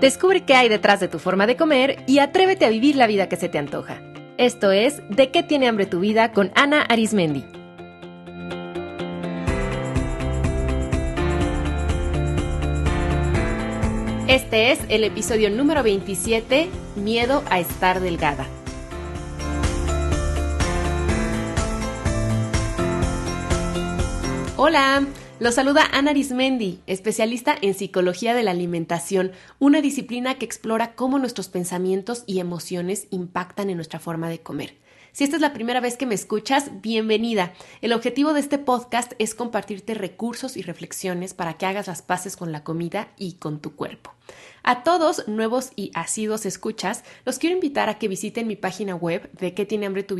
Descubre qué hay detrás de tu forma de comer y atrévete a vivir la vida que se te antoja. Esto es De qué tiene hambre tu vida con Ana Arismendi. Este es el episodio número 27, Miedo a estar delgada. Hola, los saluda Ana Arismendi, especialista en psicología de la alimentación, una disciplina que explora cómo nuestros pensamientos y emociones impactan en nuestra forma de comer. Si esta es la primera vez que me escuchas, bienvenida. El objetivo de este podcast es compartirte recursos y reflexiones para que hagas las paces con la comida y con tu cuerpo. A todos nuevos y asidos escuchas, los quiero invitar a que visiten mi página web de que tiene hambre tu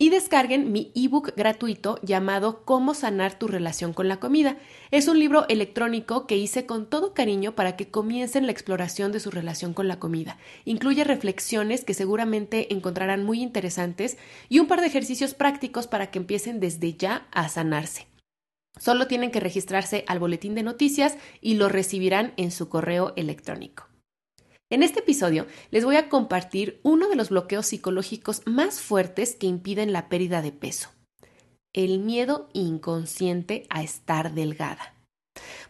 y descarguen mi ebook gratuito llamado Cómo sanar tu relación con la comida. Es un libro electrónico que hice con todo cariño para que comiencen la exploración de su relación con la comida. Incluye reflexiones que seguramente encontrarán muy interesantes y un par de ejercicios prácticos para que empiecen desde ya a sanarse. Solo tienen que registrarse al boletín de noticias y lo recibirán en su correo electrónico. En este episodio les voy a compartir uno de los bloqueos psicológicos más fuertes que impiden la pérdida de peso. El miedo inconsciente a estar delgada.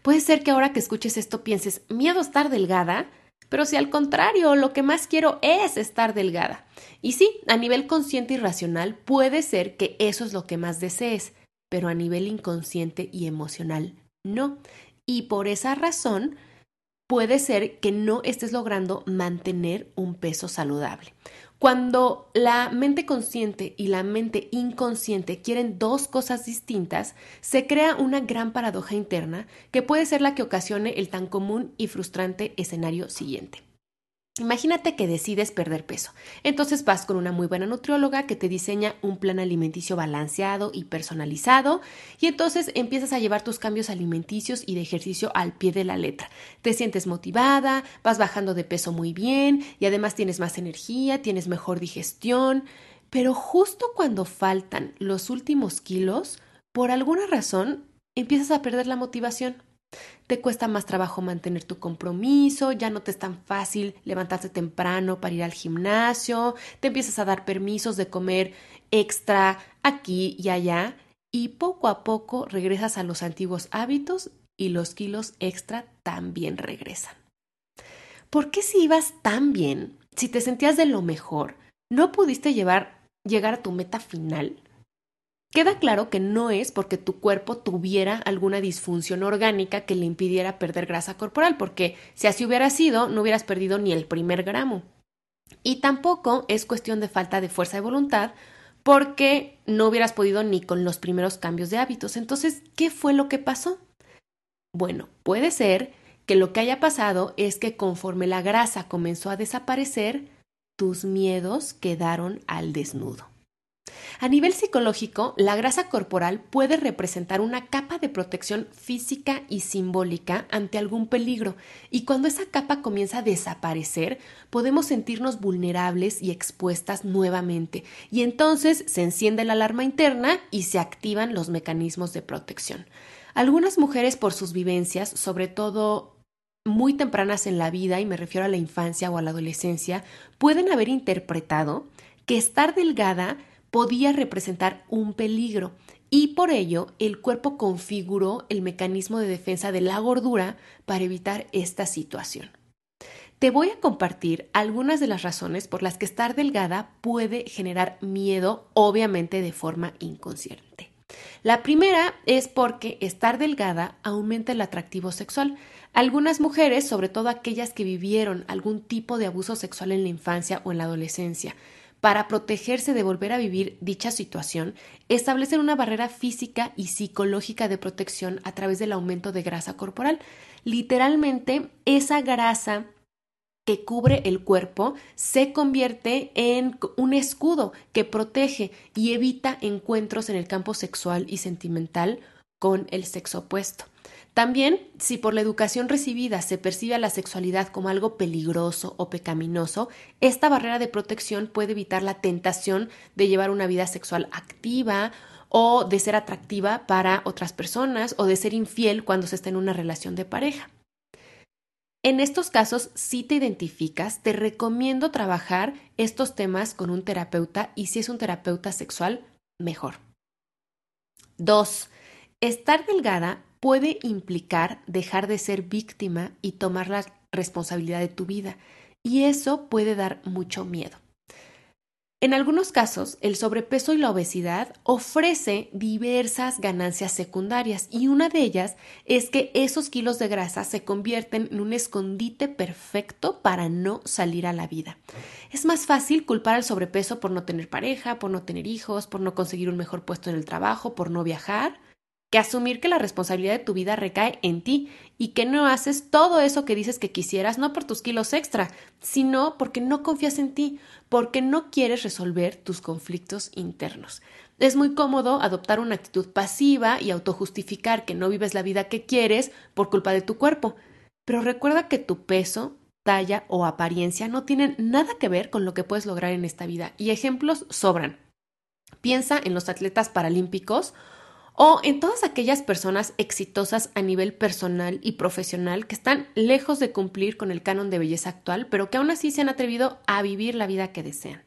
Puede ser que ahora que escuches esto pienses, miedo a estar delgada, pero si al contrario, lo que más quiero es estar delgada. Y sí, a nivel consciente y racional puede ser que eso es lo que más desees, pero a nivel inconsciente y emocional no. Y por esa razón, puede ser que no estés logrando mantener un peso saludable. Cuando la mente consciente y la mente inconsciente quieren dos cosas distintas, se crea una gran paradoja interna que puede ser la que ocasione el tan común y frustrante escenario siguiente. Imagínate que decides perder peso. Entonces vas con una muy buena nutrióloga que te diseña un plan alimenticio balanceado y personalizado y entonces empiezas a llevar tus cambios alimenticios y de ejercicio al pie de la letra. Te sientes motivada, vas bajando de peso muy bien y además tienes más energía, tienes mejor digestión, pero justo cuando faltan los últimos kilos, por alguna razón empiezas a perder la motivación te cuesta más trabajo mantener tu compromiso, ya no te es tan fácil levantarse temprano para ir al gimnasio, te empiezas a dar permisos de comer extra aquí y allá y poco a poco regresas a los antiguos hábitos y los kilos extra también regresan. ¿Por qué si ibas tan bien, si te sentías de lo mejor, no pudiste llegar a tu meta final? Queda claro que no es porque tu cuerpo tuviera alguna disfunción orgánica que le impidiera perder grasa corporal, porque si así hubiera sido, no hubieras perdido ni el primer gramo. Y tampoco es cuestión de falta de fuerza de voluntad, porque no hubieras podido ni con los primeros cambios de hábitos. Entonces, ¿qué fue lo que pasó? Bueno, puede ser que lo que haya pasado es que conforme la grasa comenzó a desaparecer, tus miedos quedaron al desnudo. A nivel psicológico, la grasa corporal puede representar una capa de protección física y simbólica ante algún peligro, y cuando esa capa comienza a desaparecer, podemos sentirnos vulnerables y expuestas nuevamente, y entonces se enciende la alarma interna y se activan los mecanismos de protección. Algunas mujeres por sus vivencias, sobre todo muy tempranas en la vida, y me refiero a la infancia o a la adolescencia, pueden haber interpretado que estar delgada podía representar un peligro y por ello el cuerpo configuró el mecanismo de defensa de la gordura para evitar esta situación. Te voy a compartir algunas de las razones por las que estar delgada puede generar miedo, obviamente de forma inconsciente. La primera es porque estar delgada aumenta el atractivo sexual. Algunas mujeres, sobre todo aquellas que vivieron algún tipo de abuso sexual en la infancia o en la adolescencia, para protegerse de volver a vivir dicha situación, establecen una barrera física y psicológica de protección a través del aumento de grasa corporal. Literalmente, esa grasa que cubre el cuerpo se convierte en un escudo que protege y evita encuentros en el campo sexual y sentimental con el sexo opuesto. También, si por la educación recibida se percibe a la sexualidad como algo peligroso o pecaminoso, esta barrera de protección puede evitar la tentación de llevar una vida sexual activa o de ser atractiva para otras personas o de ser infiel cuando se está en una relación de pareja. En estos casos, si te identificas, te recomiendo trabajar estos temas con un terapeuta y si es un terapeuta sexual, mejor. 2. Estar delgada puede implicar dejar de ser víctima y tomar la responsabilidad de tu vida, y eso puede dar mucho miedo. En algunos casos, el sobrepeso y la obesidad ofrece diversas ganancias secundarias y una de ellas es que esos kilos de grasa se convierten en un escondite perfecto para no salir a la vida. Es más fácil culpar al sobrepeso por no tener pareja, por no tener hijos, por no conseguir un mejor puesto en el trabajo, por no viajar, que asumir que la responsabilidad de tu vida recae en ti y que no haces todo eso que dices que quisieras no por tus kilos extra, sino porque no confías en ti, porque no quieres resolver tus conflictos internos. Es muy cómodo adoptar una actitud pasiva y autojustificar que no vives la vida que quieres por culpa de tu cuerpo, pero recuerda que tu peso, talla o apariencia no tienen nada que ver con lo que puedes lograr en esta vida y ejemplos sobran. Piensa en los atletas paralímpicos o en todas aquellas personas exitosas a nivel personal y profesional que están lejos de cumplir con el canon de belleza actual, pero que aún así se han atrevido a vivir la vida que desean.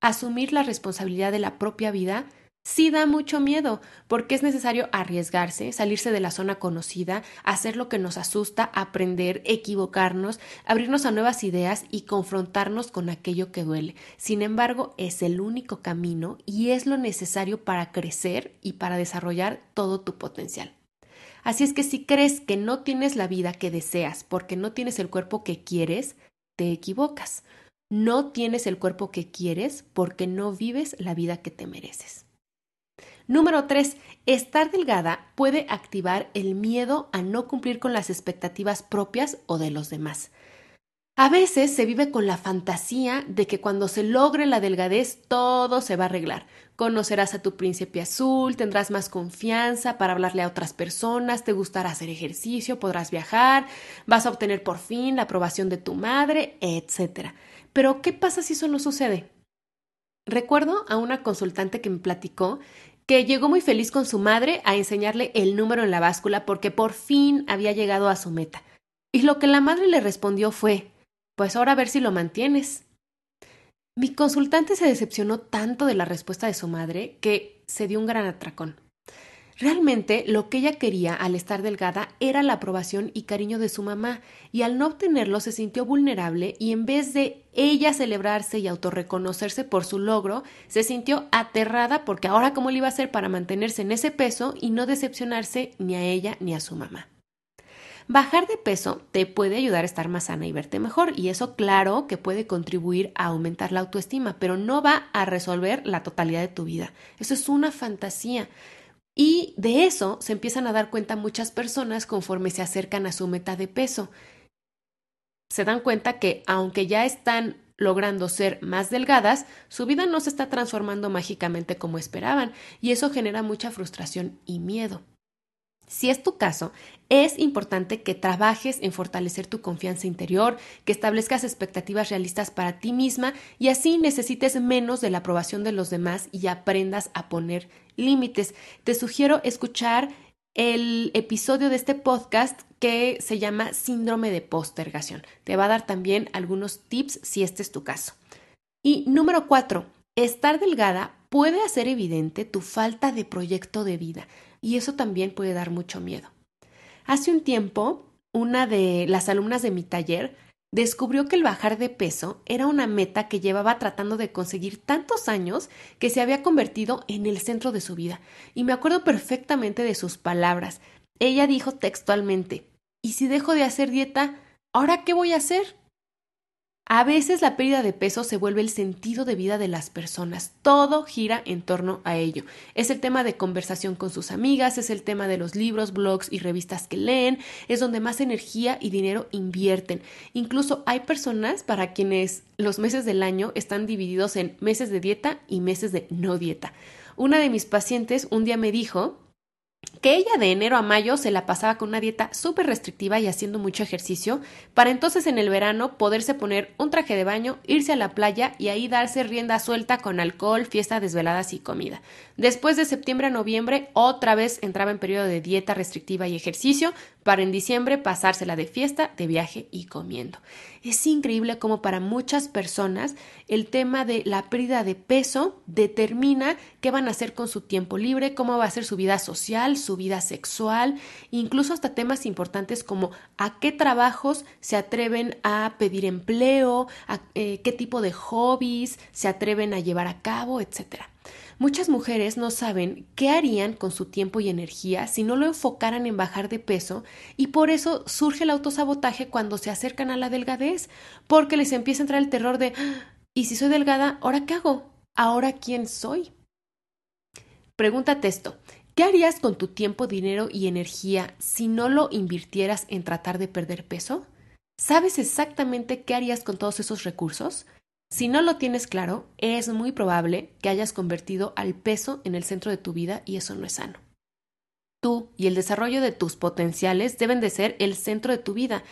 Asumir la responsabilidad de la propia vida sí da mucho miedo, porque es necesario arriesgarse, salirse de la zona conocida, hacer lo que nos asusta, aprender, equivocarnos, abrirnos a nuevas ideas y confrontarnos con aquello que duele. Sin embargo, es el único camino y es lo necesario para crecer y para desarrollar todo tu potencial. Así es que si crees que no tienes la vida que deseas porque no tienes el cuerpo que quieres, te equivocas. No tienes el cuerpo que quieres porque no vives la vida que te mereces. Número 3. Estar delgada puede activar el miedo a no cumplir con las expectativas propias o de los demás. A veces se vive con la fantasía de que cuando se logre la delgadez todo se va a arreglar. Conocerás a tu príncipe azul, tendrás más confianza para hablarle a otras personas, te gustará hacer ejercicio, podrás viajar, vas a obtener por fin la aprobación de tu madre, etc. Pero, ¿qué pasa si eso no sucede? Recuerdo a una consultante que me platicó que llegó muy feliz con su madre a enseñarle el número en la báscula porque por fin había llegado a su meta. Y lo que la madre le respondió fue Pues ahora a ver si lo mantienes. Mi consultante se decepcionó tanto de la respuesta de su madre que se dio un gran atracón. Realmente lo que ella quería al estar delgada era la aprobación y cariño de su mamá, y al no obtenerlo se sintió vulnerable y en vez de ella celebrarse y autorreconocerse por su logro, se sintió aterrada porque ahora cómo le iba a hacer para mantenerse en ese peso y no decepcionarse ni a ella ni a su mamá. Bajar de peso te puede ayudar a estar más sana y verte mejor, y eso claro que puede contribuir a aumentar la autoestima, pero no va a resolver la totalidad de tu vida. Eso es una fantasía. Y de eso se empiezan a dar cuenta muchas personas conforme se acercan a su meta de peso. Se dan cuenta que aunque ya están logrando ser más delgadas, su vida no se está transformando mágicamente como esperaban, y eso genera mucha frustración y miedo. Si es tu caso, es importante que trabajes en fortalecer tu confianza interior, que establezcas expectativas realistas para ti misma y así necesites menos de la aprobación de los demás y aprendas a poner límites. Te sugiero escuchar el episodio de este podcast que se llama síndrome de postergación. Te va a dar también algunos tips si este es tu caso. Y número cuatro, estar delgada puede hacer evidente tu falta de proyecto de vida y eso también puede dar mucho miedo. Hace un tiempo, una de las alumnas de mi taller descubrió que el bajar de peso era una meta que llevaba tratando de conseguir tantos años que se había convertido en el centro de su vida. Y me acuerdo perfectamente de sus palabras. Ella dijo textualmente, ¿y si dejo de hacer dieta, ahora qué voy a hacer? A veces la pérdida de peso se vuelve el sentido de vida de las personas. Todo gira en torno a ello. Es el tema de conversación con sus amigas, es el tema de los libros, blogs y revistas que leen, es donde más energía y dinero invierten. Incluso hay personas para quienes los meses del año están divididos en meses de dieta y meses de no dieta. Una de mis pacientes un día me dijo que ella de enero a mayo se la pasaba con una dieta súper restrictiva y haciendo mucho ejercicio, para entonces en el verano poderse poner un traje de baño, irse a la playa y ahí darse rienda suelta con alcohol, fiesta, desveladas y comida. Después de septiembre a noviembre otra vez entraba en periodo de dieta restrictiva y ejercicio, para en diciembre pasársela de fiesta, de viaje y comiendo. Es increíble cómo para muchas personas el tema de la pérdida de peso determina qué van a hacer con su tiempo libre, cómo va a ser su vida social, su vida sexual, incluso hasta temas importantes como a qué trabajos se atreven a pedir empleo, eh, qué tipo de hobbies se atreven a llevar a cabo, etcétera. Muchas mujeres no saben qué harían con su tiempo y energía si no lo enfocaran en bajar de peso y por eso surge el autosabotaje cuando se acercan a la delgadez, porque les empieza a entrar el terror de ¿y si soy delgada, ahora qué hago? ¿Ahora quién soy? Pregúntate esto. ¿Qué harías con tu tiempo, dinero y energía si no lo invirtieras en tratar de perder peso? ¿Sabes exactamente qué harías con todos esos recursos? Si no lo tienes claro, es muy probable que hayas convertido al peso en el centro de tu vida y eso no es sano. Tú y el desarrollo de tus potenciales deben de ser el centro de tu vida.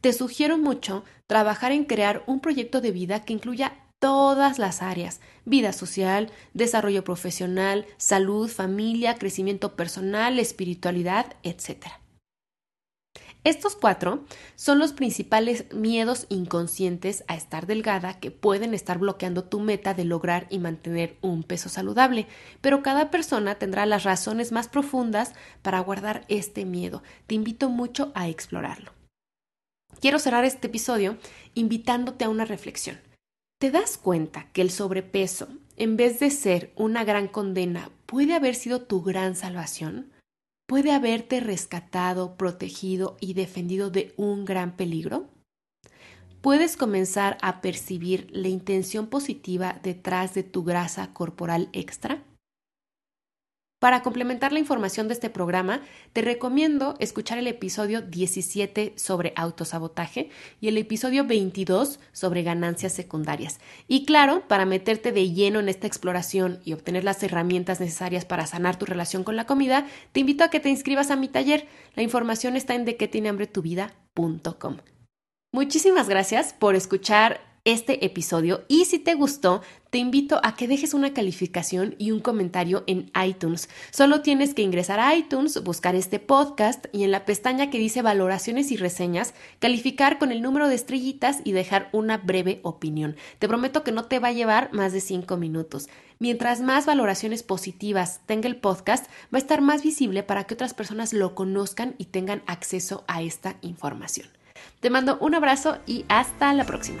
Te sugiero mucho trabajar en crear un proyecto de vida que incluya todas las áreas, vida social, desarrollo profesional, salud, familia, crecimiento personal, espiritualidad, etc. Estos cuatro son los principales miedos inconscientes a estar delgada que pueden estar bloqueando tu meta de lograr y mantener un peso saludable, pero cada persona tendrá las razones más profundas para guardar este miedo. Te invito mucho a explorarlo. Quiero cerrar este episodio invitándote a una reflexión. ¿Te das cuenta que el sobrepeso, en vez de ser una gran condena, puede haber sido tu gran salvación? Puede haberte rescatado, protegido y defendido de un gran peligro? ¿Puedes comenzar a percibir la intención positiva detrás de tu grasa corporal extra? Para complementar la información de este programa, te recomiendo escuchar el episodio 17 sobre autosabotaje y el episodio 22 sobre ganancias secundarias. Y claro, para meterte de lleno en esta exploración y obtener las herramientas necesarias para sanar tu relación con la comida, te invito a que te inscribas a mi taller. La información está en dequetienehambretuvida.com. Muchísimas gracias por escuchar este episodio y si te gustó, te invito a que dejes una calificación y un comentario en iTunes. Solo tienes que ingresar a iTunes, buscar este podcast y en la pestaña que dice valoraciones y reseñas, calificar con el número de estrellitas y dejar una breve opinión. Te prometo que no te va a llevar más de 5 minutos. Mientras más valoraciones positivas tenga el podcast, va a estar más visible para que otras personas lo conozcan y tengan acceso a esta información. Te mando un abrazo y hasta la próxima.